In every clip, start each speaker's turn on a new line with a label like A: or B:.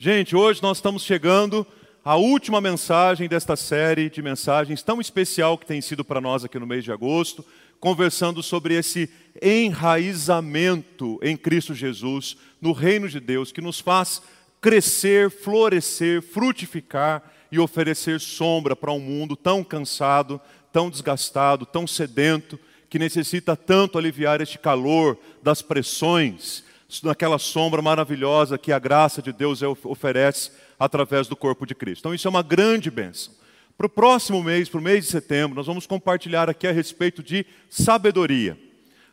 A: Gente, hoje nós estamos chegando à última mensagem desta série de mensagens tão especial que tem sido para nós aqui no mês de agosto, conversando sobre esse enraizamento em Cristo Jesus, no reino de Deus, que nos faz crescer, florescer, frutificar e oferecer sombra para um mundo tão cansado, tão desgastado, tão sedento, que necessita tanto aliviar este calor das pressões naquela sombra maravilhosa que a graça de Deus oferece através do corpo de Cristo. Então, isso é uma grande bênção. Para o próximo mês, para o mês de setembro, nós vamos compartilhar aqui a respeito de sabedoria.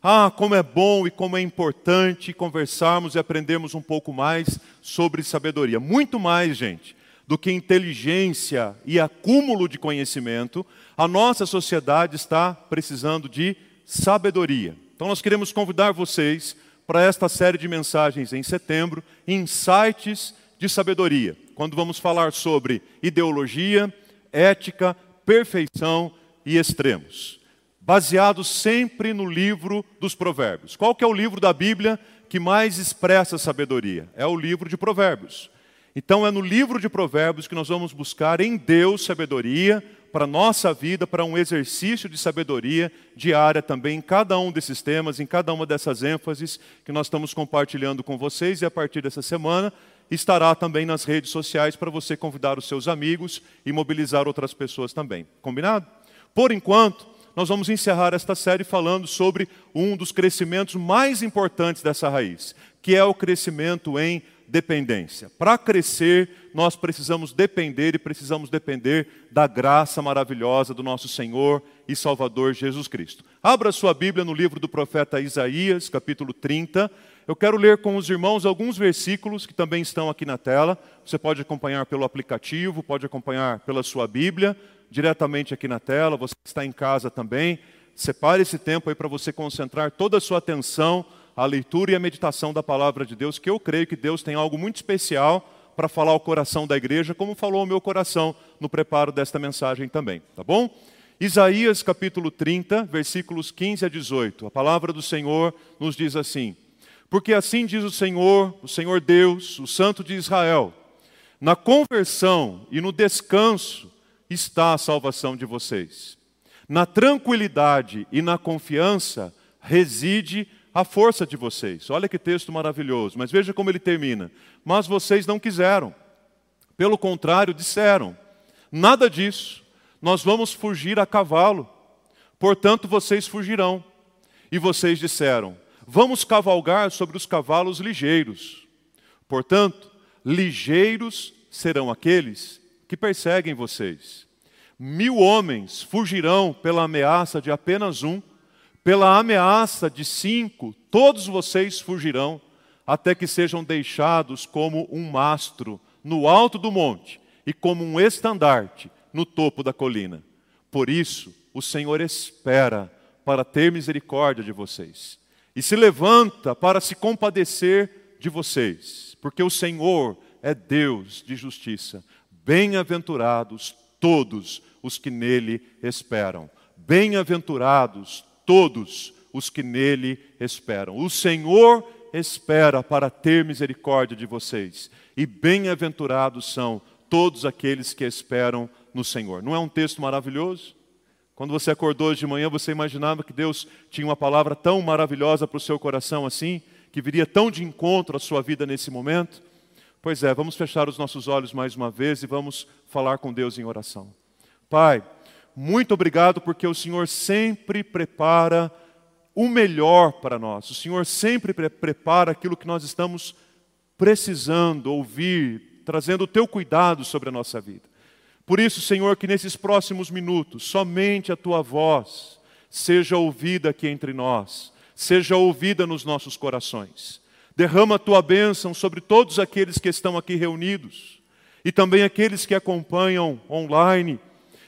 A: Ah, como é bom e como é importante conversarmos e aprendermos um pouco mais sobre sabedoria. Muito mais, gente, do que inteligência e acúmulo de conhecimento, a nossa sociedade está precisando de sabedoria. Então, nós queremos convidar vocês para esta série de mensagens em setembro, Insights de Sabedoria, quando vamos falar sobre ideologia, ética, perfeição e extremos, baseados sempre no livro dos Provérbios. Qual que é o livro da Bíblia que mais expressa sabedoria? É o livro de Provérbios. Então é no livro de Provérbios que nós vamos buscar em Deus sabedoria para a nossa vida, para um exercício de sabedoria diária também em cada um desses temas, em cada uma dessas ênfases que nós estamos compartilhando com vocês e a partir dessa semana estará também nas redes sociais para você convidar os seus amigos e mobilizar outras pessoas também. Combinado? Por enquanto, nós vamos encerrar esta série falando sobre um dos crescimentos mais importantes dessa raiz, que é o crescimento em dependência. Para crescer, nós precisamos depender e precisamos depender da graça maravilhosa do nosso Senhor e Salvador Jesus Cristo. Abra sua Bíblia no livro do profeta Isaías, capítulo 30. Eu quero ler com os irmãos alguns versículos que também estão aqui na tela. Você pode acompanhar pelo aplicativo, pode acompanhar pela sua Bíblia, diretamente aqui na tela. Você está em casa também. Separe esse tempo aí para você concentrar toda a sua atenção a leitura e a meditação da palavra de Deus, que eu creio que Deus tem algo muito especial para falar ao coração da igreja, como falou ao meu coração no preparo desta mensagem também, tá bom? Isaías capítulo 30, versículos 15 a 18. A palavra do Senhor nos diz assim: Porque assim diz o Senhor, o Senhor Deus, o Santo de Israel: Na conversão e no descanso está a salvação de vocês. Na tranquilidade e na confiança reside a força de vocês. Olha que texto maravilhoso, mas veja como ele termina. Mas vocês não quiseram. Pelo contrário, disseram: nada disso, nós vamos fugir a cavalo. Portanto, vocês fugirão. E vocês disseram: vamos cavalgar sobre os cavalos ligeiros. Portanto, ligeiros serão aqueles que perseguem vocês. Mil homens fugirão pela ameaça de apenas um pela ameaça de cinco, todos vocês fugirão, até que sejam deixados como um mastro no alto do monte e como um estandarte no topo da colina. Por isso, o Senhor espera para ter misericórdia de vocês e se levanta para se compadecer de vocês, porque o Senhor é Deus de justiça. Bem-aventurados todos os que nele esperam. Bem-aventurados todos os que nele esperam. O Senhor espera para ter misericórdia de vocês, e bem-aventurados são todos aqueles que esperam no Senhor. Não é um texto maravilhoso? Quando você acordou hoje de manhã, você imaginava que Deus tinha uma palavra tão maravilhosa para o seu coração assim, que viria tão de encontro à sua vida nesse momento? Pois é, vamos fechar os nossos olhos mais uma vez e vamos falar com Deus em oração. Pai, muito obrigado porque o Senhor sempre prepara o melhor para nós. O Senhor sempre pre prepara aquilo que nós estamos precisando ouvir, trazendo o teu cuidado sobre a nossa vida. Por isso, Senhor, que nesses próximos minutos, somente a tua voz seja ouvida aqui entre nós, seja ouvida nos nossos corações. Derrama a tua bênção sobre todos aqueles que estão aqui reunidos e também aqueles que acompanham online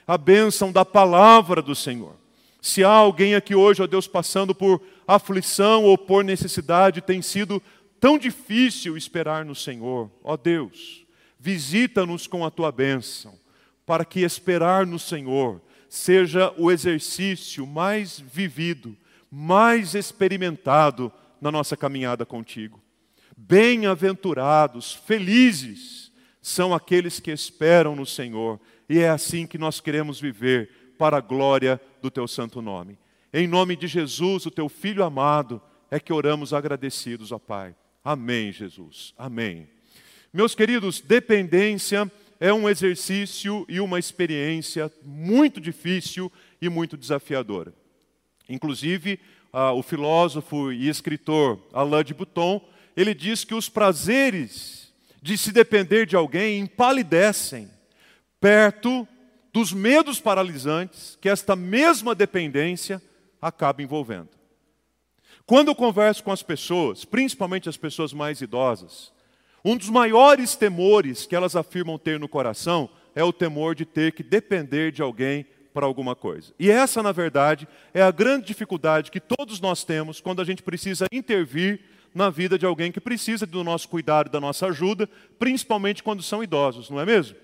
A: a bênção da palavra do Senhor. Se há alguém aqui hoje, ó Deus, passando por aflição ou por necessidade, tem sido tão difícil esperar no Senhor, ó Deus, visita-nos com a tua bênção, para que esperar no Senhor seja o exercício mais vivido, mais experimentado na nossa caminhada contigo. Bem-aventurados, felizes, são aqueles que esperam no Senhor, e é assim que nós queremos viver para a glória do teu santo nome. Em nome de Jesus, o teu filho amado, é que oramos agradecidos, ó Pai. Amém, Jesus. Amém. Meus queridos, dependência é um exercício e uma experiência muito difícil e muito desafiadora. Inclusive, ah, o filósofo e escritor Alain de Botton, ele diz que os prazeres de se depender de alguém empalidecem perto dos medos paralisantes que esta mesma dependência acaba envolvendo. Quando eu converso com as pessoas, principalmente as pessoas mais idosas, um dos maiores temores que elas afirmam ter no coração é o temor de ter que depender de alguém para alguma coisa. E essa, na verdade, é a grande dificuldade que todos nós temos quando a gente precisa intervir na vida de alguém que precisa do nosso cuidado, da nossa ajuda, principalmente quando são idosos, não é mesmo?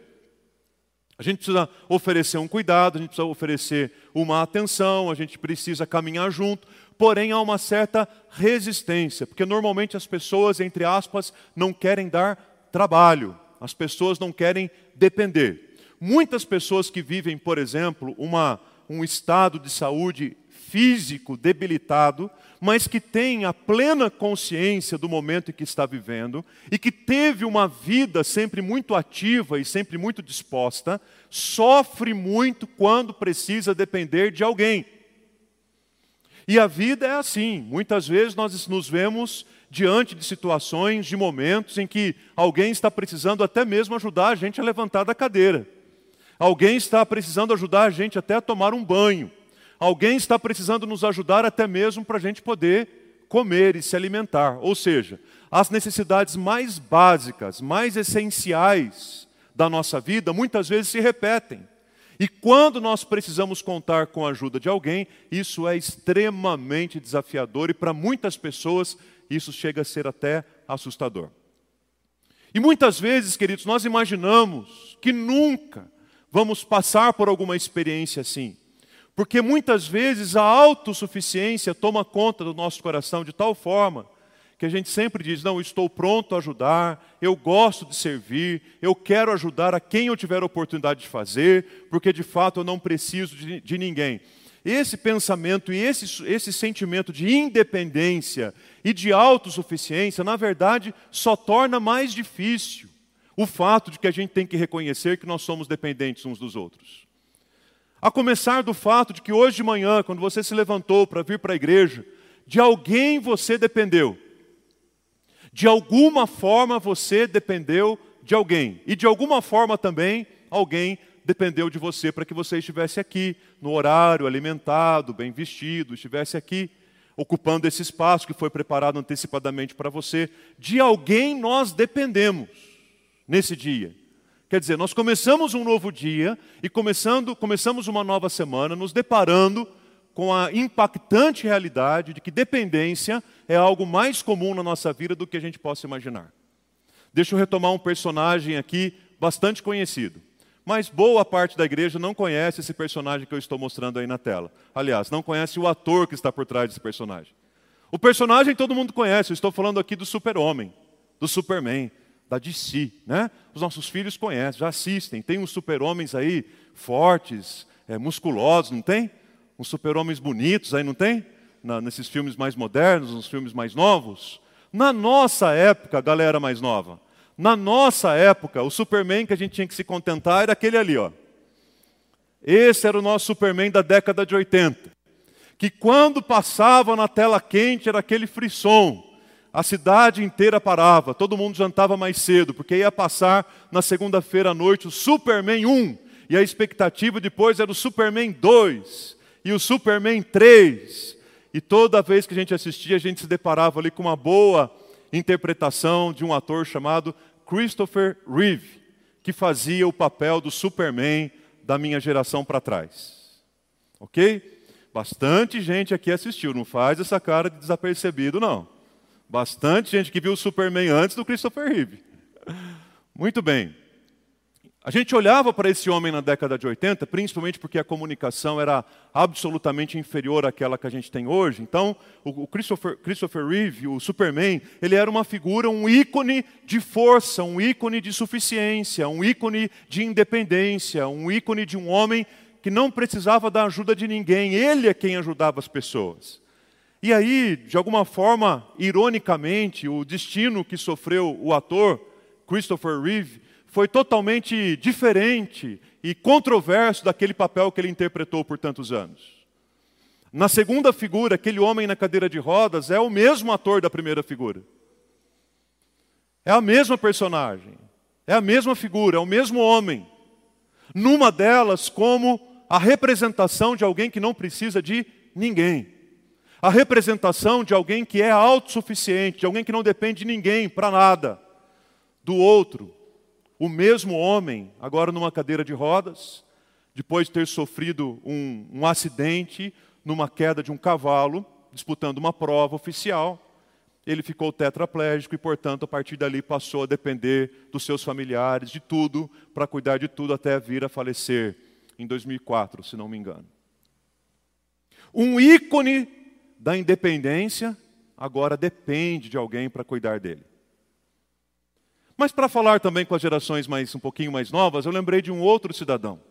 A: A gente precisa oferecer um cuidado, a gente precisa oferecer uma atenção, a gente precisa caminhar junto, porém há uma certa resistência, porque normalmente as pessoas, entre aspas, não querem dar trabalho, as pessoas não querem depender. Muitas pessoas que vivem, por exemplo, uma, um estado de saúde físico debilitado, mas que tem a plena consciência do momento em que está vivendo e que teve uma vida sempre muito ativa e sempre muito disposta, sofre muito quando precisa depender de alguém. E a vida é assim. Muitas vezes nós nos vemos diante de situações, de momentos em que alguém está precisando até mesmo ajudar a gente a levantar da cadeira. Alguém está precisando ajudar a gente até a tomar um banho. Alguém está precisando nos ajudar até mesmo para a gente poder comer e se alimentar. Ou seja, as necessidades mais básicas, mais essenciais da nossa vida, muitas vezes se repetem. E quando nós precisamos contar com a ajuda de alguém, isso é extremamente desafiador e para muitas pessoas isso chega a ser até assustador. E muitas vezes, queridos, nós imaginamos que nunca vamos passar por alguma experiência assim. Porque muitas vezes a autossuficiência toma conta do nosso coração de tal forma que a gente sempre diz: Não, estou pronto a ajudar, eu gosto de servir, eu quero ajudar a quem eu tiver oportunidade de fazer, porque de fato eu não preciso de, de ninguém. Esse pensamento e esse, esse sentimento de independência e de autossuficiência, na verdade, só torna mais difícil o fato de que a gente tem que reconhecer que nós somos dependentes uns dos outros. A começar do fato de que hoje de manhã, quando você se levantou para vir para a igreja, de alguém você dependeu. De alguma forma você dependeu de alguém. E de alguma forma também alguém dependeu de você para que você estivesse aqui, no horário, alimentado, bem vestido, estivesse aqui, ocupando esse espaço que foi preparado antecipadamente para você. De alguém nós dependemos nesse dia. Quer dizer, nós começamos um novo dia e começando, começamos uma nova semana nos deparando com a impactante realidade de que dependência é algo mais comum na nossa vida do que a gente possa imaginar. Deixa eu retomar um personagem aqui bastante conhecido. Mas boa parte da igreja não conhece esse personagem que eu estou mostrando aí na tela. Aliás, não conhece o ator que está por trás desse personagem. O personagem todo mundo conhece, eu estou falando aqui do super-homem, do Superman da DC, né? Os nossos filhos conhecem, já assistem. Tem uns super-homens aí fortes, é, musculosos, não tem? Uns super-homens bonitos aí, não tem? Na, nesses filmes mais modernos, nos filmes mais novos. Na nossa época, galera mais nova, na nossa época, o Superman que a gente tinha que se contentar era aquele ali, ó. Esse era o nosso Superman da década de 80. Que quando passava na tela quente era aquele frisson a cidade inteira parava, todo mundo jantava mais cedo, porque ia passar na segunda-feira à noite o Superman 1, e a expectativa depois era o Superman 2 e o Superman 3. E toda vez que a gente assistia, a gente se deparava ali com uma boa interpretação de um ator chamado Christopher Reeve, que fazia o papel do Superman da minha geração para trás. Ok? Bastante gente aqui assistiu, não faz essa cara de desapercebido, não. Bastante gente que viu o Superman antes do Christopher Reeve. Muito bem. A gente olhava para esse homem na década de 80, principalmente porque a comunicação era absolutamente inferior àquela que a gente tem hoje. Então, o Christopher, Christopher Reeve, o Superman, ele era uma figura, um ícone de força, um ícone de suficiência, um ícone de independência, um ícone de um homem que não precisava da ajuda de ninguém, ele é quem ajudava as pessoas. E aí, de alguma forma, ironicamente, o destino que sofreu o ator Christopher Reeve foi totalmente diferente e controverso daquele papel que ele interpretou por tantos anos. Na segunda figura, aquele homem na cadeira de rodas é o mesmo ator da primeira figura. É a mesma personagem, é a mesma figura, é o mesmo homem. Numa delas, como a representação de alguém que não precisa de ninguém. A representação de alguém que é autossuficiente, de alguém que não depende de ninguém para nada. Do outro, o mesmo homem, agora numa cadeira de rodas, depois de ter sofrido um, um acidente numa queda de um cavalo, disputando uma prova oficial, ele ficou tetraplégico e, portanto, a partir dali passou a depender dos seus familiares, de tudo, para cuidar de tudo até vir a falecer em 2004, se não me engano. Um ícone da independência agora depende de alguém para cuidar dele. Mas para falar também com as gerações mais um pouquinho mais novas, eu lembrei de um outro cidadão.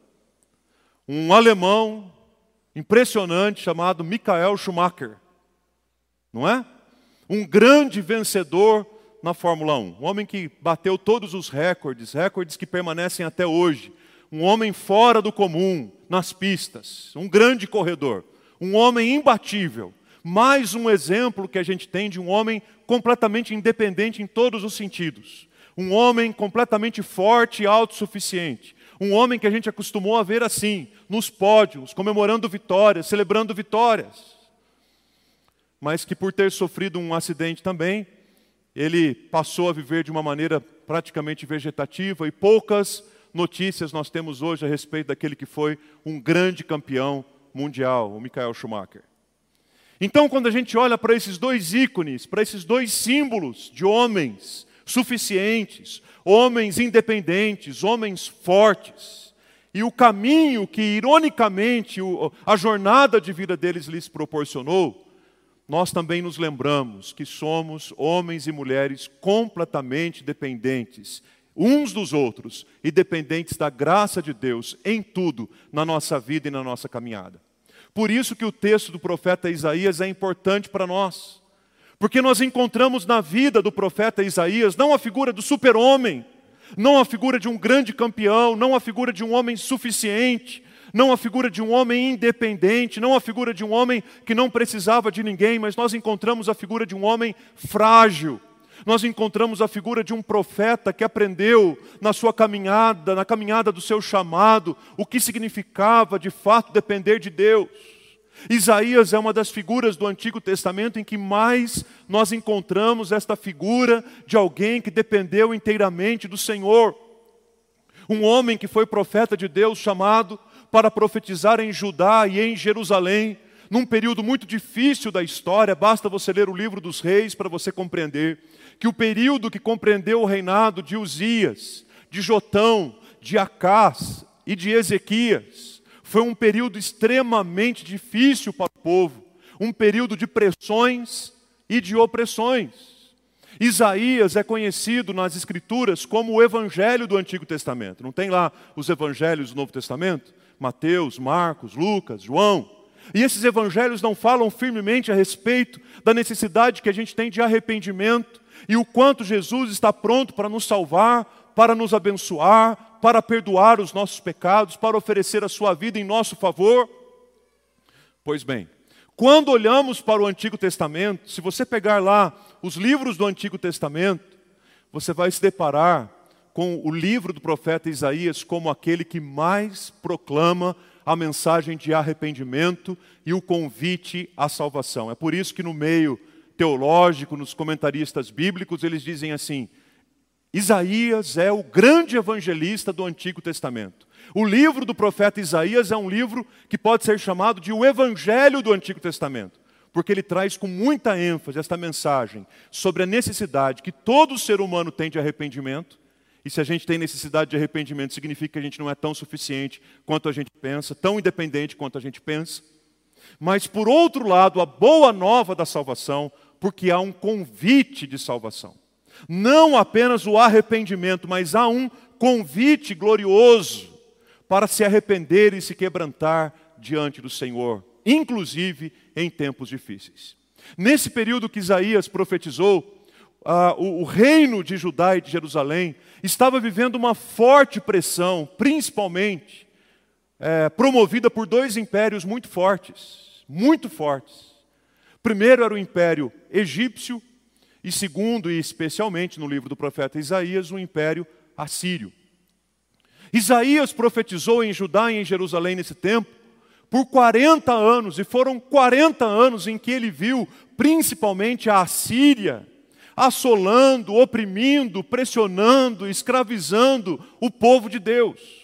A: Um alemão impressionante chamado Michael Schumacher. Não é? Um grande vencedor na Fórmula 1. Um homem que bateu todos os recordes, recordes que permanecem até hoje. Um homem fora do comum nas pistas, um grande corredor, um homem imbatível. Mais um exemplo que a gente tem de um homem completamente independente em todos os sentidos um homem completamente forte e autossuficiente. Um homem que a gente acostumou a ver assim, nos pódios, comemorando vitórias, celebrando vitórias. Mas que por ter sofrido um acidente também, ele passou a viver de uma maneira praticamente vegetativa e poucas notícias nós temos hoje a respeito daquele que foi um grande campeão mundial, o Michael Schumacher. Então, quando a gente olha para esses dois ícones, para esses dois símbolos de homens suficientes, homens independentes, homens fortes. E o caminho que, ironicamente, a jornada de vida deles lhes proporcionou, nós também nos lembramos que somos homens e mulheres completamente dependentes uns dos outros e dependentes da graça de Deus em tudo na nossa vida e na nossa caminhada. Por isso que o texto do profeta Isaías é importante para nós. Porque nós encontramos na vida do profeta Isaías não a figura do super-homem, não a figura de um grande campeão, não a figura de um homem suficiente, não a figura de um homem independente, não a figura de um homem que não precisava de ninguém, mas nós encontramos a figura de um homem frágil. Nós encontramos a figura de um profeta que aprendeu na sua caminhada, na caminhada do seu chamado, o que significava de fato depender de Deus. Isaías é uma das figuras do Antigo Testamento em que mais nós encontramos esta figura de alguém que dependeu inteiramente do Senhor. Um homem que foi profeta de Deus chamado para profetizar em Judá e em Jerusalém, num período muito difícil da história, basta você ler o livro dos reis para você compreender que o período que compreendeu o reinado de Uzias, de Jotão, de Acás e de Ezequias, foi um período extremamente difícil para o povo, um período de pressões e de opressões. Isaías é conhecido nas Escrituras como o Evangelho do Antigo Testamento. Não tem lá os Evangelhos do Novo Testamento? Mateus, Marcos, Lucas, João. E esses evangelhos não falam firmemente a respeito da necessidade que a gente tem de arrependimento e o quanto Jesus está pronto para nos salvar, para nos abençoar, para perdoar os nossos pecados, para oferecer a sua vida em nosso favor? Pois bem, quando olhamos para o Antigo Testamento, se você pegar lá os livros do Antigo Testamento, você vai se deparar com o livro do profeta Isaías como aquele que mais proclama a mensagem de arrependimento e o convite à salvação. É por isso que no meio teológico, nos comentaristas bíblicos, eles dizem assim: Isaías é o grande evangelista do Antigo Testamento. O livro do profeta Isaías é um livro que pode ser chamado de o Evangelho do Antigo Testamento, porque ele traz com muita ênfase esta mensagem sobre a necessidade que todo ser humano tem de arrependimento E se a gente tem necessidade de arrependimento, significa que a gente não é tão suficiente quanto a gente pensa, tão independente quanto a gente pensa. Mas, por outro lado, a boa nova da salvação, porque há um convite de salvação. Não apenas o arrependimento, mas há um convite glorioso para se arrepender e se quebrantar diante do Senhor, inclusive em tempos difíceis. Nesse período que Isaías profetizou, ah, o, o reino de Judá e de Jerusalém estava vivendo uma forte pressão, principalmente é, promovida por dois impérios muito fortes, muito fortes. Primeiro era o império egípcio e segundo, e especialmente no livro do profeta Isaías, o império assírio. Isaías profetizou em Judá e em Jerusalém nesse tempo por 40 anos, e foram 40 anos em que ele viu principalmente a Assíria assolando, oprimindo, pressionando, escravizando o povo de Deus.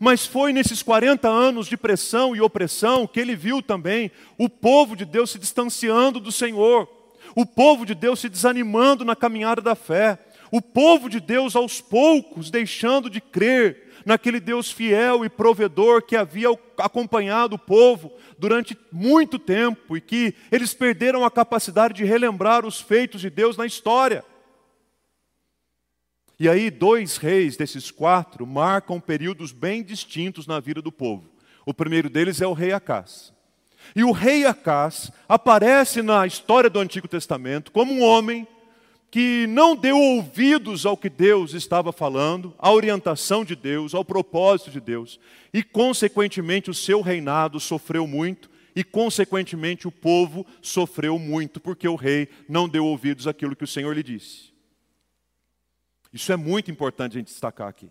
A: Mas foi nesses 40 anos de pressão e opressão que ele viu também o povo de Deus se distanciando do Senhor, o povo de Deus se desanimando na caminhada da fé, o povo de Deus aos poucos deixando de crer naquele Deus fiel e provedor que havia acompanhado o povo durante muito tempo e que eles perderam a capacidade de relembrar os feitos de Deus na história. E aí, dois reis desses quatro marcam períodos bem distintos na vida do povo. O primeiro deles é o rei Acás. E o rei Acás aparece na história do Antigo Testamento como um homem que não deu ouvidos ao que Deus estava falando, à orientação de Deus, ao propósito de Deus, e consequentemente o seu reinado sofreu muito, e consequentemente o povo sofreu muito, porque o rei não deu ouvidos àquilo que o Senhor lhe disse. Isso é muito importante a gente destacar aqui.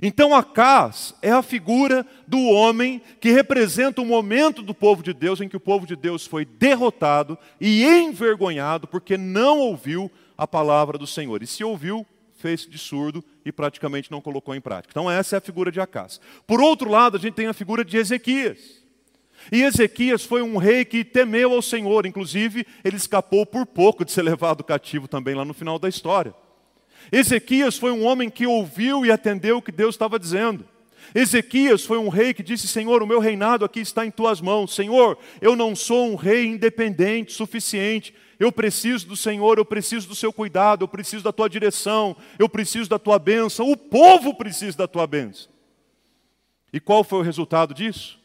A: Então Acás é a figura do homem que representa o momento do povo de Deus em que o povo de Deus foi derrotado e envergonhado porque não ouviu a palavra do Senhor. E se ouviu, fez de surdo e praticamente não colocou em prática. Então, essa é a figura de Acás. Por outro lado, a gente tem a figura de Ezequias. E Ezequias foi um rei que temeu ao Senhor, inclusive ele escapou por pouco de ser levado cativo também lá no final da história. Ezequias foi um homem que ouviu e atendeu o que Deus estava dizendo. Ezequias foi um rei que disse: Senhor, o meu reinado aqui está em tuas mãos. Senhor, eu não sou um rei independente, suficiente. Eu preciso do Senhor, eu preciso do seu cuidado, eu preciso da tua direção, eu preciso da tua bênção, o povo precisa da tua bênção. E qual foi o resultado disso?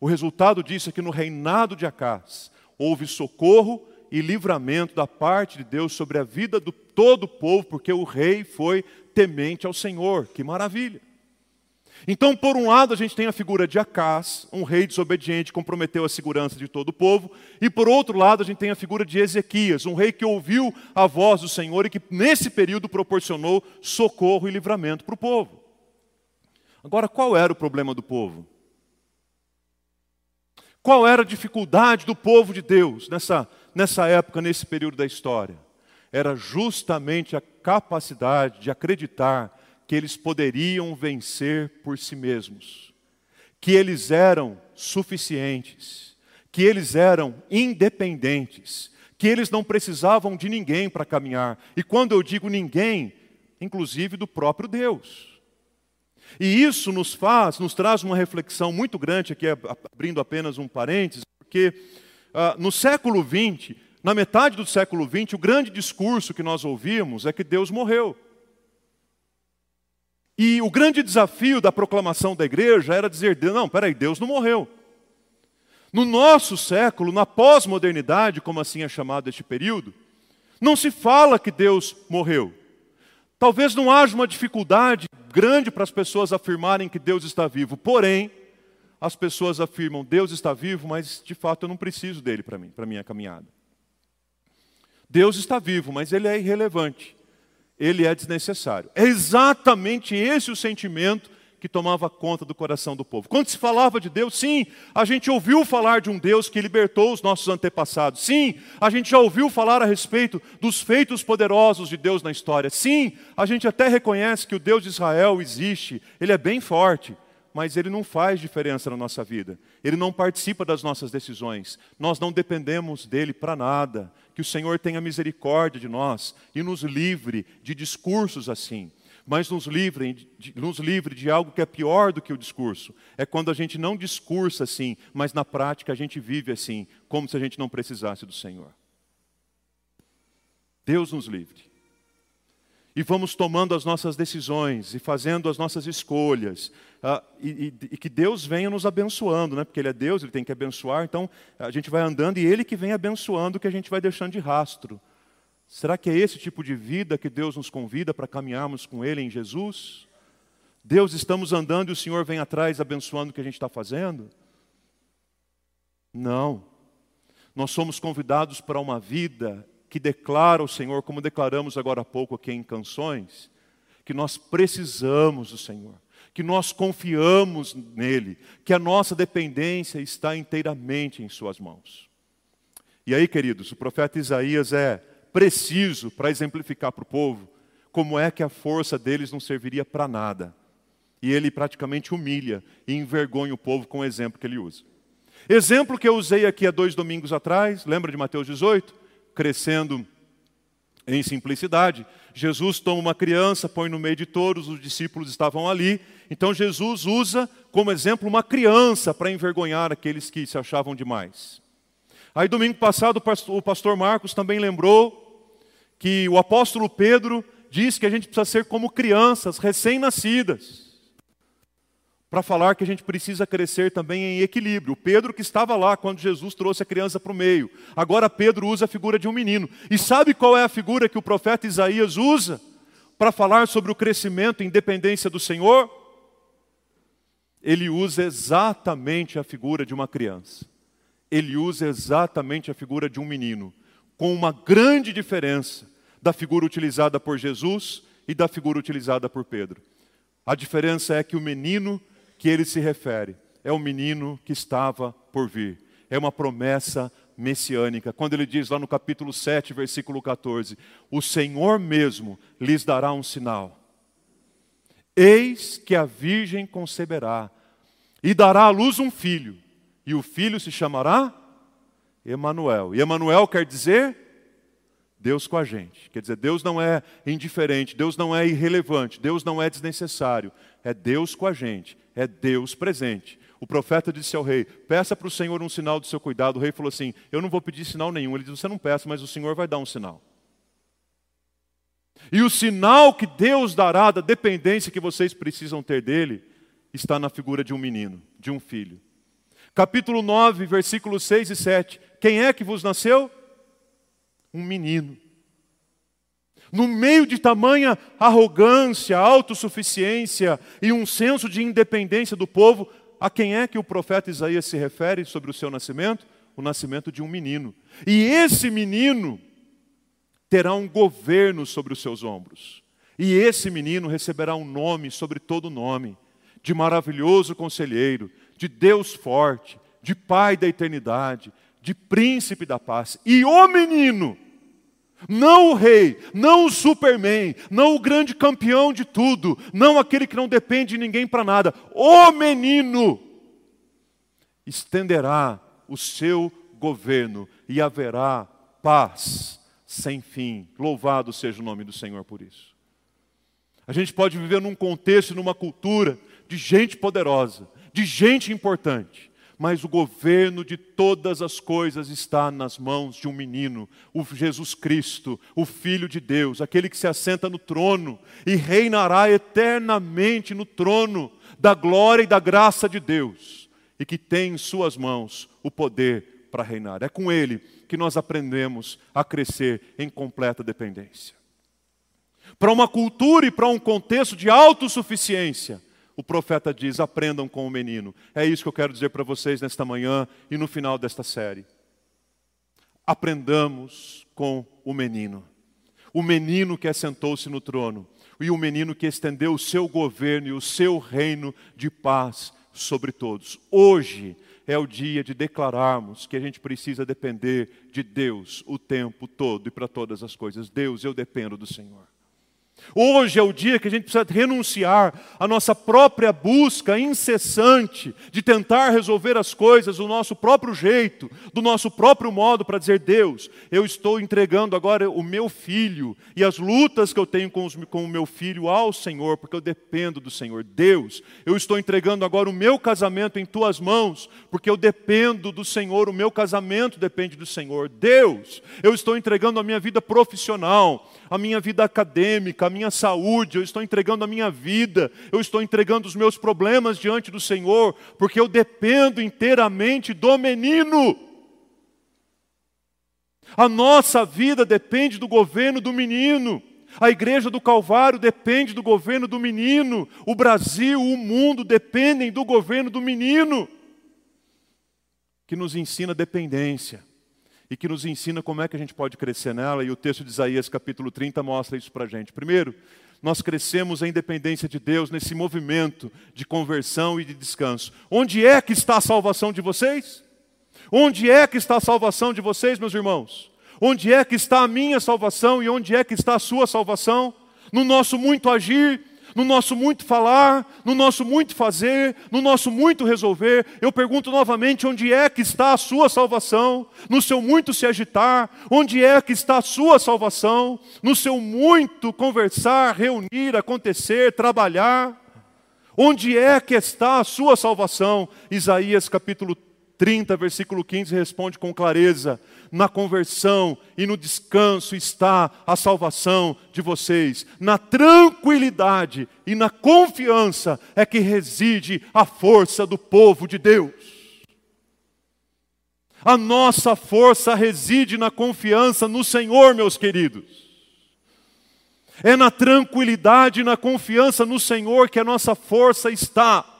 A: O resultado disso é que no reinado de Acás houve socorro e livramento da parte de Deus sobre a vida de todo o povo, porque o rei foi temente ao Senhor. Que maravilha! Então, por um lado, a gente tem a figura de Acás, um rei desobediente, comprometeu a segurança de todo o povo, e por outro lado, a gente tem a figura de Ezequias, um rei que ouviu a voz do Senhor e que nesse período proporcionou socorro e livramento para o povo. Agora, qual era o problema do povo? Qual era a dificuldade do povo de Deus nessa, nessa época, nesse período da história? Era justamente a capacidade de acreditar que eles poderiam vencer por si mesmos, que eles eram suficientes, que eles eram independentes, que eles não precisavam de ninguém para caminhar. E quando eu digo ninguém, inclusive do próprio Deus. E isso nos faz, nos traz uma reflexão muito grande, aqui abrindo apenas um parênteses, porque no século XX, na metade do século XX, o grande discurso que nós ouvimos é que Deus morreu. E o grande desafio da proclamação da igreja era dizer: não, peraí, Deus não morreu. No nosso século, na pós-modernidade, como assim é chamado este período, não se fala que Deus morreu. Talvez não haja uma dificuldade grande para as pessoas afirmarem que Deus está vivo, porém, as pessoas afirmam: Deus está vivo, mas de fato eu não preciso dele para mim, para minha caminhada. Deus está vivo, mas ele é irrelevante ele é desnecessário. É exatamente esse o sentimento que tomava conta do coração do povo. Quando se falava de Deus, sim, a gente ouviu falar de um Deus que libertou os nossos antepassados. Sim, a gente já ouviu falar a respeito dos feitos poderosos de Deus na história. Sim, a gente até reconhece que o Deus de Israel existe, ele é bem forte mas ele não faz diferença na nossa vida. Ele não participa das nossas decisões. Nós não dependemos dele para nada. Que o Senhor tenha misericórdia de nós e nos livre de discursos assim. mas nos livre, de, nos livre de algo que é pior do que o discurso. É quando a gente não discursa assim, mas na prática a gente vive assim, como se a gente não precisasse do Senhor. Deus nos livre. E vamos tomando as nossas decisões e fazendo as nossas escolhas. Uh, e, e, e, que Deus venha nos abençoando, né? porque Ele é Deus, Ele tem que abençoar. Então a gente vai andando e Ele que vem abençoando o que a gente vai deixando de rastro. Será que é esse tipo de vida que Deus nos convida para caminharmos com Ele em Jesus? Deus, estamos andando e o Senhor vem atrás abençoando o que a gente está fazendo? Não. Nós somos convidados para uma vida que declara o Senhor, como declaramos agora há pouco aqui em canções, que nós precisamos do Senhor, que nós confiamos nele, que a nossa dependência está inteiramente em Suas mãos. E aí, queridos, o profeta Isaías é preciso para exemplificar para o povo como é que a força deles não serviria para nada. E ele praticamente humilha e envergonha o povo com o exemplo que ele usa. Exemplo que eu usei aqui há dois domingos atrás, lembra de Mateus 18? Crescendo em simplicidade. Jesus toma uma criança, põe no meio de todos, os discípulos estavam ali. Então Jesus usa como exemplo uma criança para envergonhar aqueles que se achavam demais. Aí domingo passado o pastor Marcos também lembrou que o apóstolo Pedro diz que a gente precisa ser como crianças recém-nascidas, para falar que a gente precisa crescer também em equilíbrio. Pedro que estava lá quando Jesus trouxe a criança para o meio, agora Pedro usa a figura de um menino. E sabe qual é a figura que o profeta Isaías usa para falar sobre o crescimento e independência do Senhor? Ele usa exatamente a figura de uma criança. Ele usa exatamente a figura de um menino com uma grande diferença da figura utilizada por Jesus e da figura utilizada por Pedro. A diferença é que o menino que ele se refere é o menino que estava por vir. É uma promessa messiânica. Quando ele diz lá no capítulo 7, versículo 14: O Senhor mesmo lhes dará um sinal. Eis que a virgem conceberá e dará à luz um filho, e o filho se chamará Emanuel. E Emanuel quer dizer Deus com a gente. Quer dizer, Deus não é indiferente, Deus não é irrelevante, Deus não é desnecessário. É Deus com a gente, é Deus presente. O profeta disse ao rei: Peça para o Senhor um sinal do seu cuidado. O rei falou assim: Eu não vou pedir sinal nenhum. Ele disse: Você não peça, mas o Senhor vai dar um sinal. E o sinal que Deus dará da dependência que vocês precisam ter dele está na figura de um menino, de um filho. Capítulo 9, versículos 6 e 7. Quem é que vos nasceu? Um menino. No meio de tamanha arrogância, autossuficiência e um senso de independência do povo, a quem é que o profeta Isaías se refere sobre o seu nascimento? O nascimento de um menino. E esse menino terá um governo sobre os seus ombros. E esse menino receberá um nome sobre todo nome, de maravilhoso conselheiro, de Deus forte, de Pai da eternidade, de príncipe da paz. E o menino, não o rei, não o superman, não o grande campeão de tudo, não aquele que não depende de ninguém para nada, o menino estenderá o seu governo e haverá paz sem fim. Louvado seja o nome do Senhor por isso. A gente pode viver num contexto, numa cultura de gente poderosa, de gente importante, mas o governo de todas as coisas está nas mãos de um menino, o Jesus Cristo, o Filho de Deus, aquele que se assenta no trono e reinará eternamente no trono da glória e da graça de Deus, e que tem em Suas mãos o poder para reinar. É com Ele que nós aprendemos a crescer em completa dependência. Para uma cultura e para um contexto de autossuficiência, o profeta diz: aprendam com o menino. É isso que eu quero dizer para vocês nesta manhã e no final desta série. Aprendamos com o menino. O menino que assentou-se no trono e o menino que estendeu o seu governo e o seu reino de paz sobre todos. Hoje é o dia de declararmos que a gente precisa depender de Deus o tempo todo e para todas as coisas. Deus, eu dependo do Senhor. Hoje é o dia que a gente precisa renunciar à nossa própria busca incessante de tentar resolver as coisas do nosso próprio jeito, do nosso próprio modo, para dizer: Deus, eu estou entregando agora o meu filho e as lutas que eu tenho com, os, com o meu filho ao Senhor, porque eu dependo do Senhor. Deus, eu estou entregando agora o meu casamento em tuas mãos, porque eu dependo do Senhor, o meu casamento depende do Senhor. Deus, eu estou entregando a minha vida profissional, a minha vida acadêmica, a minha saúde, eu estou entregando a minha vida, eu estou entregando os meus problemas diante do Senhor, porque eu dependo inteiramente do menino. A nossa vida depende do governo do menino. A igreja do Calvário depende do governo do menino. O Brasil, o mundo dependem do governo do menino, que nos ensina dependência e que nos ensina como é que a gente pode crescer nela, e o texto de Isaías, capítulo 30, mostra isso para a gente. Primeiro, nós crescemos a independência de Deus nesse movimento de conversão e de descanso. Onde é que está a salvação de vocês? Onde é que está a salvação de vocês, meus irmãos? Onde é que está a minha salvação e onde é que está a sua salvação? No nosso muito agir, no nosso muito falar, no nosso muito fazer, no nosso muito resolver. Eu pergunto novamente: onde é que está a sua salvação? No seu muito se agitar, onde é que está a sua salvação? No seu muito conversar, reunir, acontecer, trabalhar. Onde é que está a sua salvação? Isaías capítulo 30, versículo 15, responde com clareza: na conversão e no descanso está a salvação de vocês. Na tranquilidade e na confiança é que reside a força do povo de Deus. A nossa força reside na confiança no Senhor, meus queridos. É na tranquilidade e na confiança no Senhor que a nossa força está.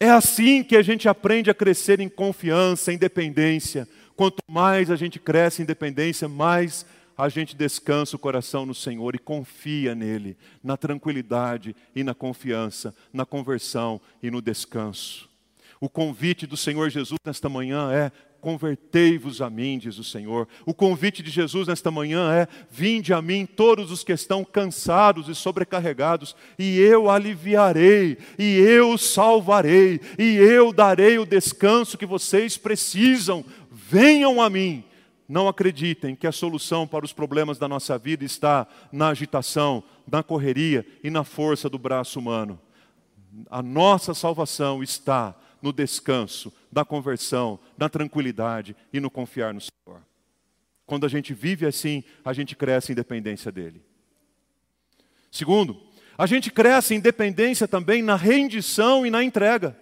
A: É assim que a gente aprende a crescer em confiança, em dependência. Quanto mais a gente cresce em dependência, mais a gente descansa o coração no Senhor e confia nele, na tranquilidade e na confiança, na conversão e no descanso. O convite do Senhor Jesus nesta manhã é: convertei-vos a mim, diz o Senhor. O convite de Jesus nesta manhã é: vinde a mim todos os que estão cansados e sobrecarregados, e eu aliviarei, e eu salvarei, e eu darei o descanso que vocês precisam. Venham a mim. Não acreditem que a solução para os problemas da nossa vida está na agitação, na correria e na força do braço humano. A nossa salvação está no descanso, na conversão, na tranquilidade e no confiar no Senhor. Quando a gente vive assim, a gente cresce em dependência dEle. Segundo, a gente cresce em dependência também na rendição e na entrega.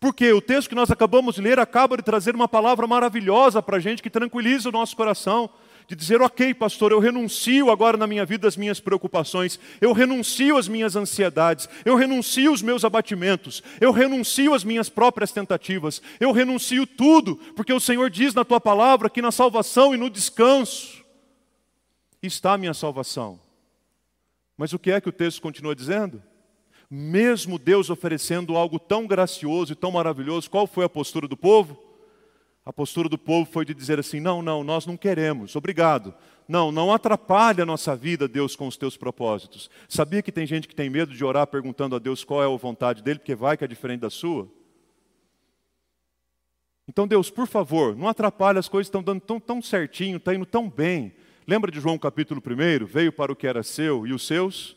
A: Porque o texto que nós acabamos de ler acaba de trazer uma palavra maravilhosa para a gente que tranquiliza o nosso coração de dizer, ok, pastor, eu renuncio agora na minha vida às minhas preocupações, eu renuncio às minhas ansiedades, eu renuncio aos meus abatimentos, eu renuncio às minhas próprias tentativas, eu renuncio tudo, porque o Senhor diz na tua palavra que na salvação e no descanso está a minha salvação. Mas o que é que o texto continua dizendo? Mesmo Deus oferecendo algo tão gracioso e tão maravilhoso, qual foi a postura do povo? A postura do povo foi de dizer assim: não, não, nós não queremos, obrigado. Não, não atrapalhe a nossa vida, Deus, com os teus propósitos. Sabia que tem gente que tem medo de orar perguntando a Deus qual é a vontade dele, porque vai que é diferente da sua? Então, Deus, por favor, não atrapalhe, as coisas estão dando tão, tão certinho, está indo tão bem. Lembra de João capítulo 1? Veio para o que era seu e os seus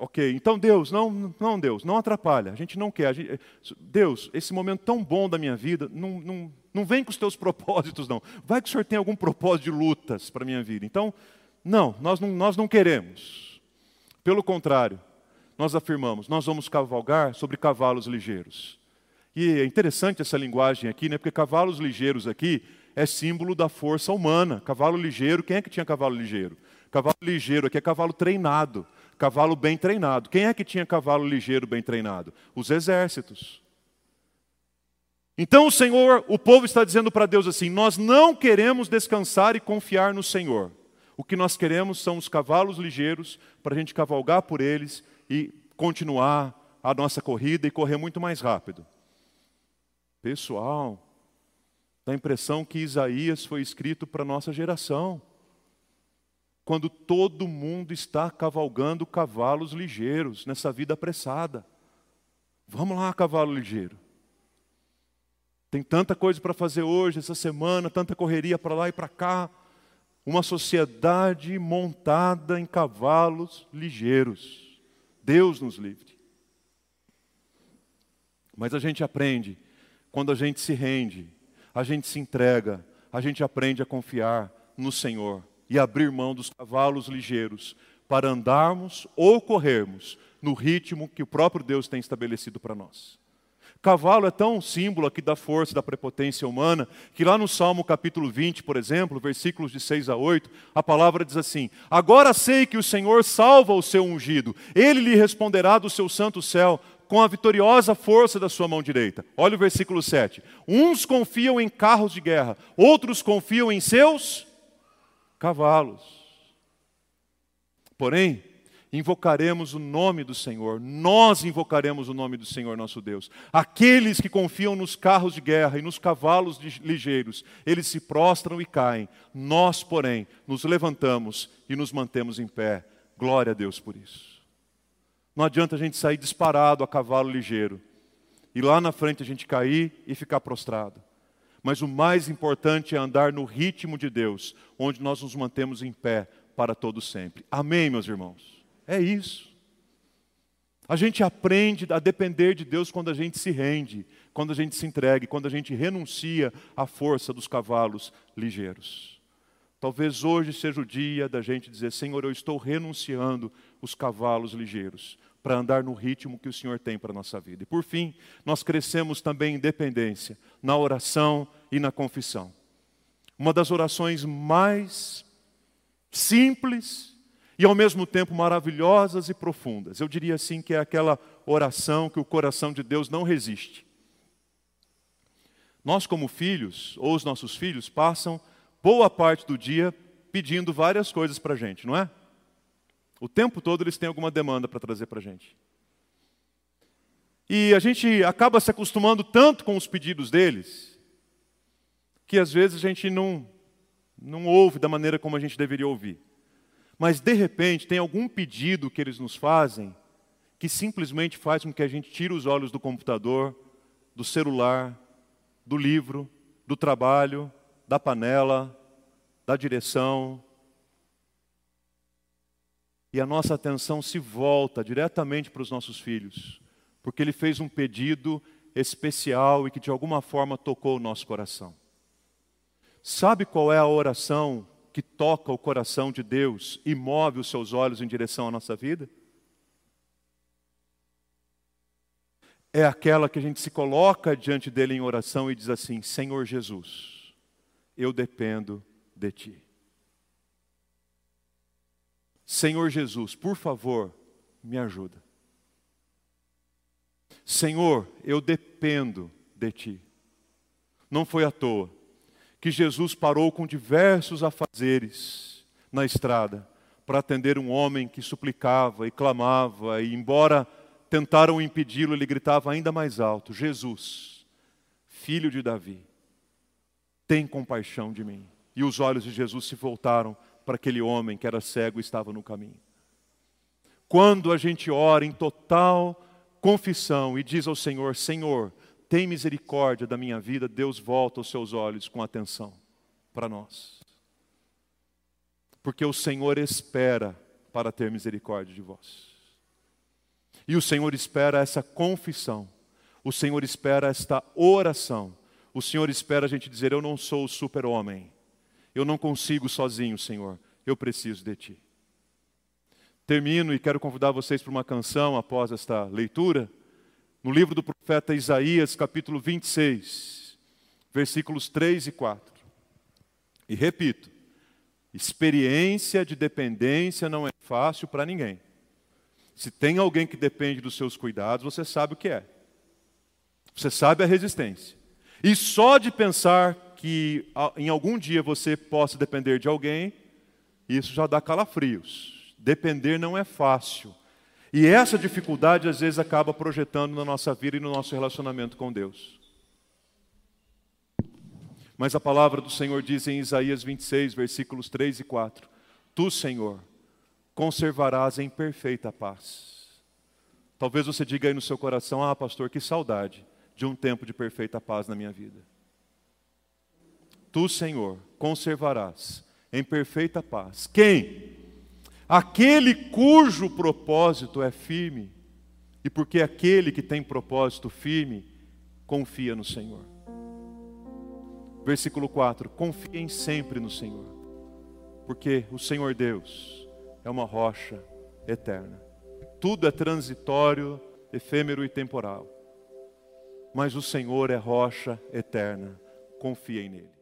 A: Ok, então Deus, não, não Deus, não atrapalha, a gente não quer. Gente, Deus, esse momento tão bom da minha vida, não, não, não vem com os teus propósitos, não. Vai que o Senhor tem algum propósito de lutas para a minha vida. Então, não nós, não, nós não queremos. Pelo contrário, nós afirmamos, nós vamos cavalgar sobre cavalos ligeiros. E é interessante essa linguagem aqui, né? porque cavalos ligeiros aqui é símbolo da força humana. Cavalo ligeiro, quem é que tinha cavalo ligeiro? Cavalo ligeiro aqui é cavalo treinado cavalo bem treinado. Quem é que tinha cavalo ligeiro bem treinado? Os exércitos. Então o Senhor, o povo está dizendo para Deus assim: Nós não queremos descansar e confiar no Senhor. O que nós queremos são os cavalos ligeiros para a gente cavalgar por eles e continuar a nossa corrida e correr muito mais rápido. Pessoal, dá a impressão que Isaías foi escrito para a nossa geração. Quando todo mundo está cavalgando cavalos ligeiros nessa vida apressada. Vamos lá, cavalo ligeiro. Tem tanta coisa para fazer hoje, essa semana, tanta correria para lá e para cá. Uma sociedade montada em cavalos ligeiros. Deus nos livre. Mas a gente aprende quando a gente se rende, a gente se entrega, a gente aprende a confiar no Senhor e abrir mão dos cavalos ligeiros para andarmos ou corrermos no ritmo que o próprio Deus tem estabelecido para nós. Cavalo é tão símbolo aqui da força, da prepotência humana, que lá no Salmo capítulo 20, por exemplo, versículos de 6 a 8, a palavra diz assim: Agora sei que o Senhor salva o seu ungido, ele lhe responderá do seu santo céu, com a vitoriosa força da sua mão direita. Olha o versículo 7. Uns confiam em carros de guerra, outros confiam em seus cavalos. Porém, invocaremos o nome do Senhor, nós invocaremos o nome do Senhor nosso Deus. Aqueles que confiam nos carros de guerra e nos cavalos ligeiros, eles se prostram e caem. Nós, porém, nos levantamos e nos mantemos em pé. Glória a Deus por isso. Não adianta a gente sair disparado a cavalo ligeiro e lá na frente a gente cair e ficar prostrado. Mas o mais importante é andar no ritmo de Deus, onde nós nos mantemos em pé para todo sempre. Amém, meus irmãos. É isso. A gente aprende a depender de Deus quando a gente se rende, quando a gente se entrega, quando a gente renuncia à força dos cavalos ligeiros. Talvez hoje seja o dia da gente dizer: Senhor, eu estou renunciando os cavalos ligeiros para andar no ritmo que o Senhor tem para a nossa vida. E por fim, nós crescemos também em dependência, na oração e na confissão. Uma das orações mais simples e ao mesmo tempo maravilhosas e profundas. Eu diria assim que é aquela oração que o coração de Deus não resiste. Nós, como filhos, ou os nossos filhos, passam boa parte do dia pedindo várias coisas para a gente, não é? O tempo todo eles têm alguma demanda para trazer para a gente. E a gente acaba se acostumando tanto com os pedidos deles, que às vezes a gente não, não ouve da maneira como a gente deveria ouvir. Mas de repente tem algum pedido que eles nos fazem que simplesmente faz com que a gente tire os olhos do computador, do celular, do livro, do trabalho, da panela, da direção, e a nossa atenção se volta diretamente para os nossos filhos, porque ele fez um pedido especial e que de alguma forma tocou o nosso coração. Sabe qual é a oração que toca o coração de Deus e move os seus olhos em direção à nossa vida? É aquela que a gente se coloca diante dele em oração e diz assim: Senhor Jesus, eu dependo de ti. Senhor Jesus, por favor, me ajuda. Senhor, eu dependo de Ti. Não foi à toa que Jesus parou com diversos afazeres na estrada para atender um homem que suplicava e clamava, e embora tentaram impedi-lo, ele gritava ainda mais alto: Jesus, filho de Davi, tem compaixão de mim. E os olhos de Jesus se voltaram para aquele homem que era cego e estava no caminho. Quando a gente ora em total confissão e diz ao Senhor: Senhor, tem misericórdia da minha vida, Deus volta os seus olhos com atenção para nós. Porque o Senhor espera para ter misericórdia de vós. E o Senhor espera essa confissão. O Senhor espera esta oração. O Senhor espera a gente dizer: Eu não sou o super-homem. Eu não consigo sozinho, Senhor. Eu preciso de Ti. Termino e quero convidar vocês para uma canção após esta leitura. No livro do profeta Isaías, capítulo 26, versículos 3 e 4. E repito, experiência de dependência não é fácil para ninguém. Se tem alguém que depende dos seus cuidados, você sabe o que é. Você sabe a resistência. E só de pensar que em algum dia você possa depender de alguém, isso já dá calafrios. Depender não é fácil. E essa dificuldade às vezes acaba projetando na nossa vida e no nosso relacionamento com Deus. Mas a palavra do Senhor diz em Isaías 26, versículos 3 e 4: Tu, Senhor, conservarás em perfeita paz. Talvez você diga aí no seu coração: Ah, pastor, que saudade de um tempo de perfeita paz na minha vida. Tu, Senhor, conservarás em perfeita paz. Quem? Aquele cujo propósito é firme. E porque aquele que tem propósito firme confia no Senhor. Versículo 4: Confiem sempre no Senhor, porque o Senhor Deus é uma rocha eterna. Tudo é transitório, efêmero e temporal. Mas o Senhor é rocha eterna. Confiem nele.